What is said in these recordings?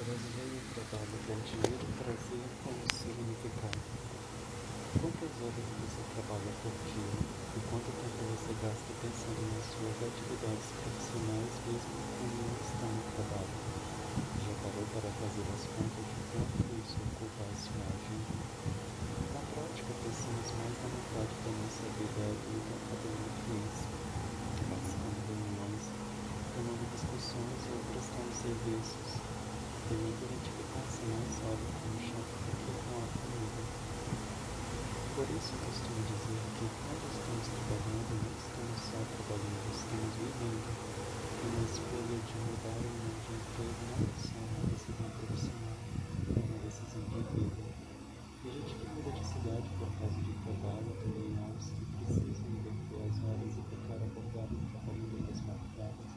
Brasileiro trabalho com dinheiro trazer como significado. Quantas horas você trabalha por dia e quanto tempo você gasta pensando nas suas atividades profissionais mesmo quando não está no trabalho? Já parou para fazer as contas de quanto isso ocupa a sua agenda? Na prática, pensamos mais da metade da nossa vida adulta fazendo isso, participando de reuniões, tomando discussões ou prestando serviços tem identificar-se mais sólido com o chefe do que com a família. Por isso costumo dizer que quando estamos trabalhando, não estamos só trabalhando, estamos vivendo. Uma escolha de mudar ou não de emprego não é só uma decisão profissional, é uma decisão de vida. E a gente que muda de cidade por causa de trabalho, também aos que precisam inverter as horas e ficar acordado trabalhando das madrugadas.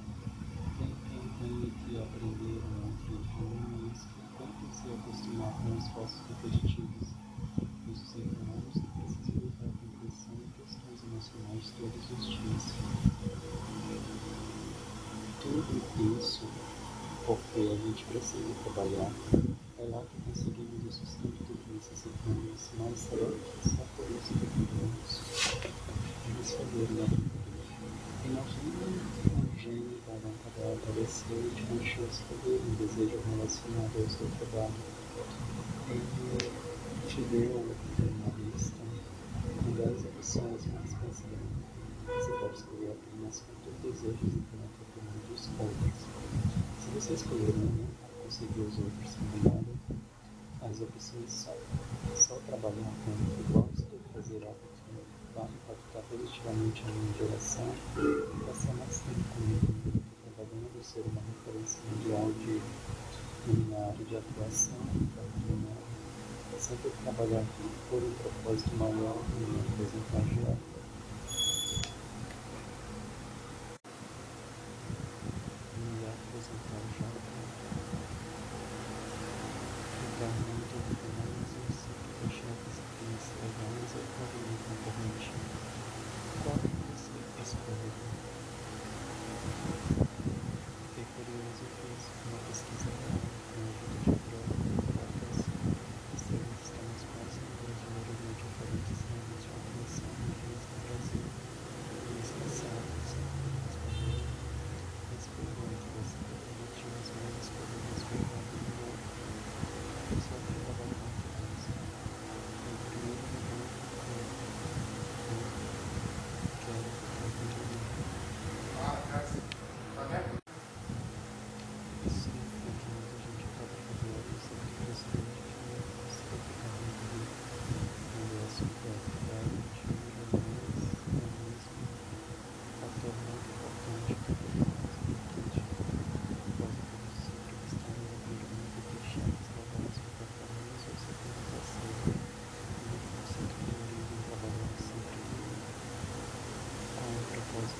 Tem quem tem que aprender um outro idioma se esforços repetitivos. Isso sem humanos que precisam lidar com pressão e questões emocionais todos os dias. Tudo isso porque a gente precisa trabalhar. É lá que conseguimos o sustento que necessitamos, mas será que só por isso que podemos? Vamos fazer uma Imagine um gênio da vontade aparecer e te encher os poderes, desejo relacionado ao seu trabalho. Ele te deu uma lista com 10 opções, pense bem. Você pode escolher apenas quantos desejos e pronto apenas dos outros. Se você escolher um, conseguir os outros combinado, as opções só, só trabalhar com o que gosta, fazer algo vai impactar positivamente a minha geração e passar mais tempo comigo. Trabalhando ser uma referência mundial de área de atuação, sempre trabalhar por um propósito maior, me apresentar is